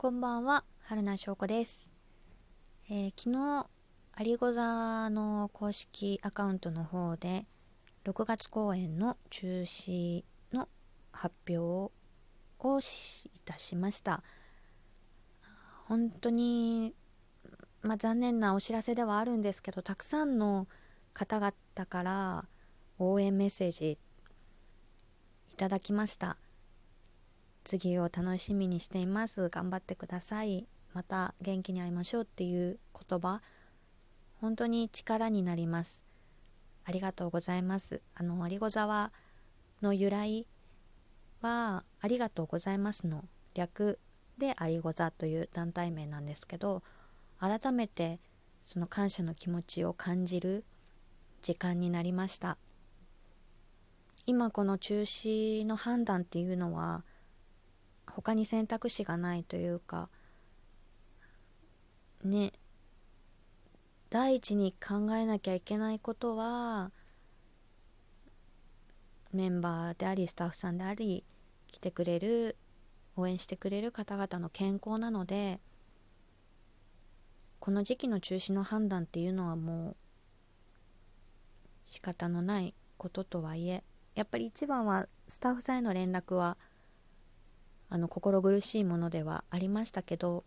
こんばんは、春名翔子です。えー昨日、アリゴザの公式アカウントの方で、6月公演の中止の発表をいたしました。本当に、まあ、残念なお知らせではあるんですけど、たくさんの方々から応援メッセージいただきました。次を楽しみにしています。頑張ってください。また元気に会いましょうっていう言葉。本当に力になります。ありがとうございます。あのありござわの由来はありがとうございますの。略でありござという団体名なんですけど改めてその感謝の気持ちを感じる時間になりました。今この中止の判断っていうのは他に選択肢がないというかね第一に考えなきゃいけないことはメンバーでありスタッフさんであり来てくれる応援してくれる方々の健康なのでこの時期の中止の判断っていうのはもう仕方のないこととはいえやっぱり一番はスタッフさんへの連絡はあの心苦しいものではありましたけど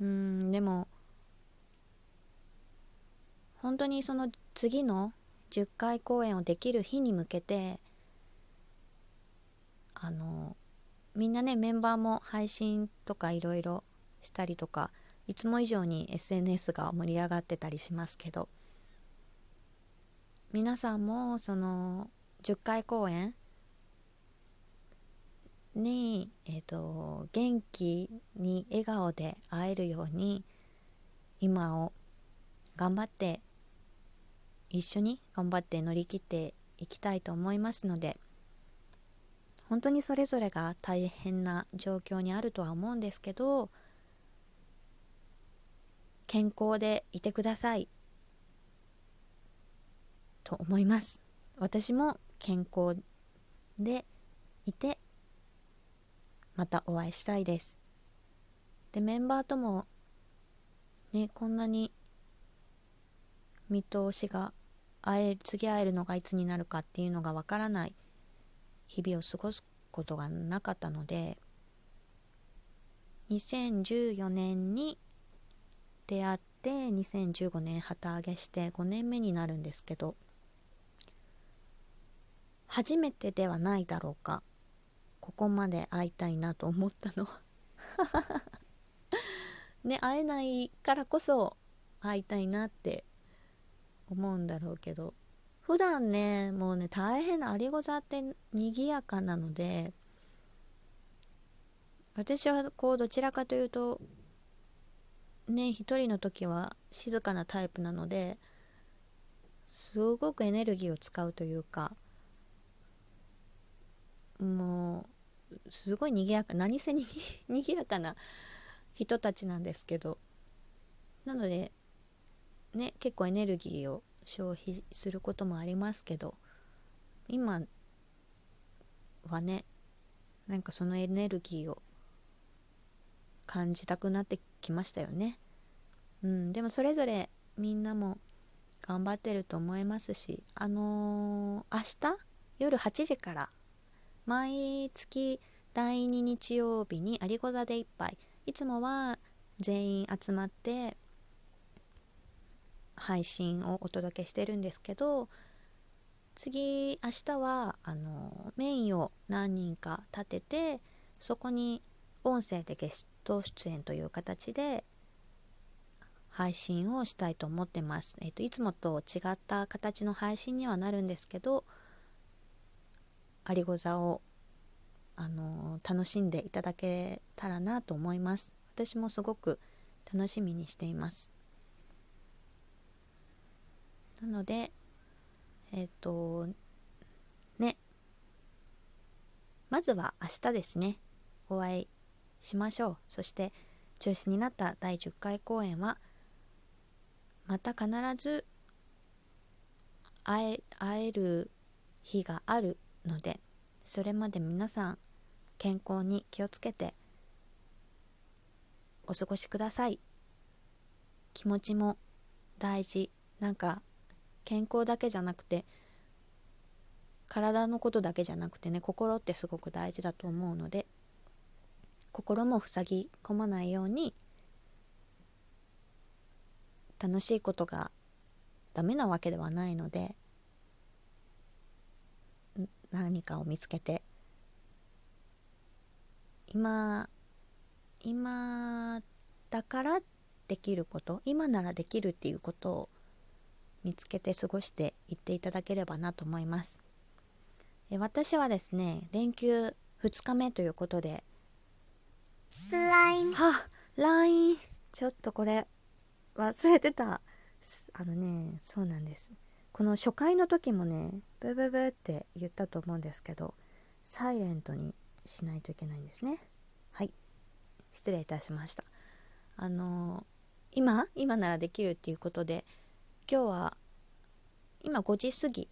うんでも本当にその次の10回公演をできる日に向けてあのみんなねメンバーも配信とかいろいろしたりとかいつも以上に SNS が盛り上がってたりしますけど皆さんもその10回公演に、えー、と元気に笑顔で会えるように今を頑張って一緒に頑張って乗り切っていきたいと思いますので本当にそれぞれが大変な状況にあるとは思うんですけど健康でいてください。と思います。私も健康でいてまたお会いしたいです。でメンバーともねこんなに見通しが会え次会えるのがいつになるかっていうのがわからない日々を過ごすことがなかったので2014年に出会って2015年旗揚げして5年目になるんですけど初めてではないだろうか。ここまで会いたいなと思ったの。ね会えないからこそ会いたいなって思うんだろうけど。普段ねもうね大変なアリゴザって賑やかなので私はこうどちらかというとね一人の時は静かなタイプなのですごくエネルギーを使うというかもうすごい賑やか何せにぎやかな人たちなんですけどなのでね結構エネルギーを消費することもありますけど今はねなんかそのエネルギーを感じたくなってきましたよね。うんでもそれぞれみんなも頑張ってると思いますしあのー明日夜8時から毎月第2日曜日にアリゴザで一杯いつもは全員集まって配信をお届けしてるんですけど次明日はあのメインを何人か立ててそこに音声でゲスト出演という形で配信をしたいと思ってます。えっといつもと違った形の配信にはなるんですけどアリゴザをあの楽しんでいただけたらなと思います。私もすごく楽しみにしています。なのでえっ、とね。まずは明日ですね。お会いしましょう。そして中止になった第10回公演はまた必ず会え会える日があるのでそれまで皆さん健康に気をつけてお過ごしください。気持ちも大事。なんか健康だけじゃなくて体のことだけじゃなくてね心ってすごく大事だと思うので心も塞ぎ込まないように楽しいことがダメなわけではないので何かを見つけて。今今だからできること今ならできるっていうことを見つけて過ごしていっていただければなと思います。え私はですね連休2日目ということで。LINE は LINE ちょっとこれ忘れてた。あのねそうなんですこの初回の時もねブブブって言ったと思うんですけどサイレントにしないといけないんですね。はい。失礼いたしました。あの今今ならできるっていうことで今日は今5時過ぎ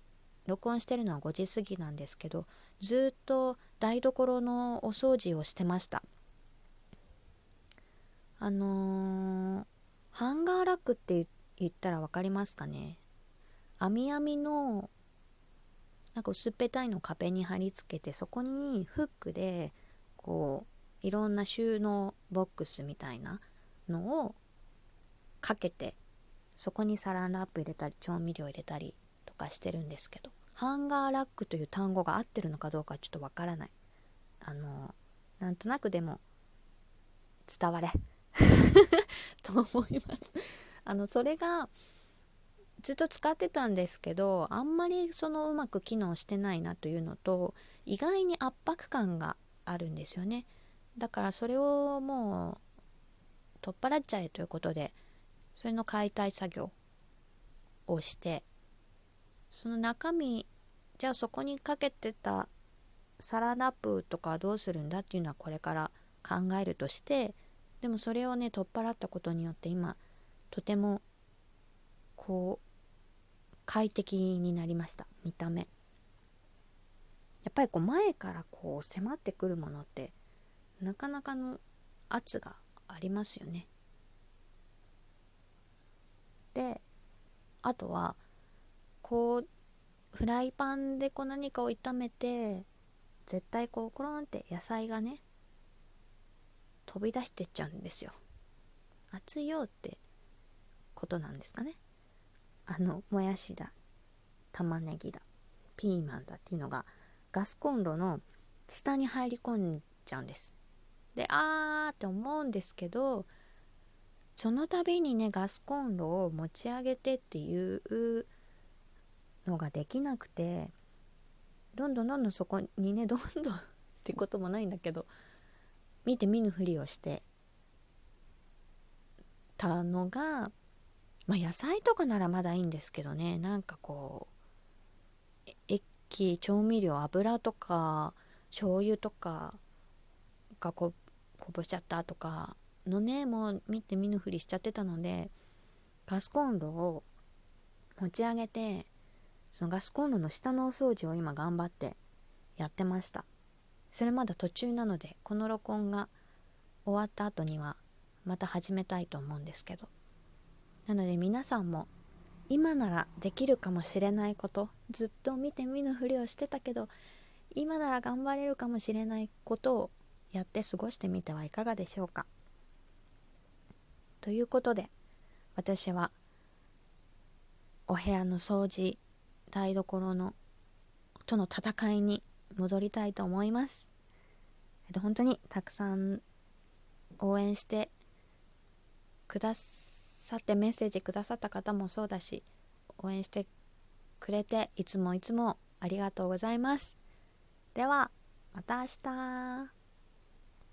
録音してるのは5時過ぎなんですけどずっと台所のお掃除をしてました。あのー、ハンガーラックって言ったら分かりますかね？網網のなんか薄っぺたいの壁に貼り付けてそこにフックでこういろんな収納ボックスみたいなのをかけてそこにサランラップ入れたり調味料入れたりとかしてるんですけどハンガーラックという単語が合ってるのかどうかちょっとわからない。あのなんとなくでも伝われ。と思います。あのそれがずっと使ってたんですけどあんまりそのうまく機能してないなというのと意外に圧迫感があるんですよね。だからそれをもう取っ払っちゃえということでそれの解体作業をしてその中身じゃあそこにかけてたサラダップとかどうするんだっていうのはこれから考えるとしてでもそれをね取っ払ったことによって今とてもこう快適になりました。見た目。やっぱりこう前からこう迫ってくるものってなかなかの圧がありますよね。であとはこうフライパンでこう何かを炒めて絶対こうコロンって野菜がね飛び出してっちゃうんですよ。熱いよってことなんですかね。あのもやしだ。玉ねぎだ。ピーマンだっていうのがガスコンロの下に入り込んじゃうんです。であーって思うんですけどその度にねガスコンロを持ち上げてっていうのができなくてどんどんどんどんそこにねどんどんってこともないんだけど見て見ぬふりをしてたのがまあ野菜とかならまだいいんですけどね。なんかこう液調味料油とか醤油とかがここぼしちゃったとかのねもう見て見ぬふりしちゃってたのでガスコンロを持ち上げてそのガスコンロの下のお掃除を今頑張ってやってました。それまだ途中なのでこの録音が終わった後にはまた始めたいと思うんですけど。なので皆さんも今ならできるかもしれないことずっと見て見ぬふりをしてたけど今なら頑張れるかもしれないことをやって過ごしてみてはいかがでしょうかということで私はお部屋の掃除台所のとの戦いに戻りたいと思います。本当にたくさん応援してくだささてメッセージくださった方もそうだし応援してくれていつもいつもありがとうございます。ではまた明日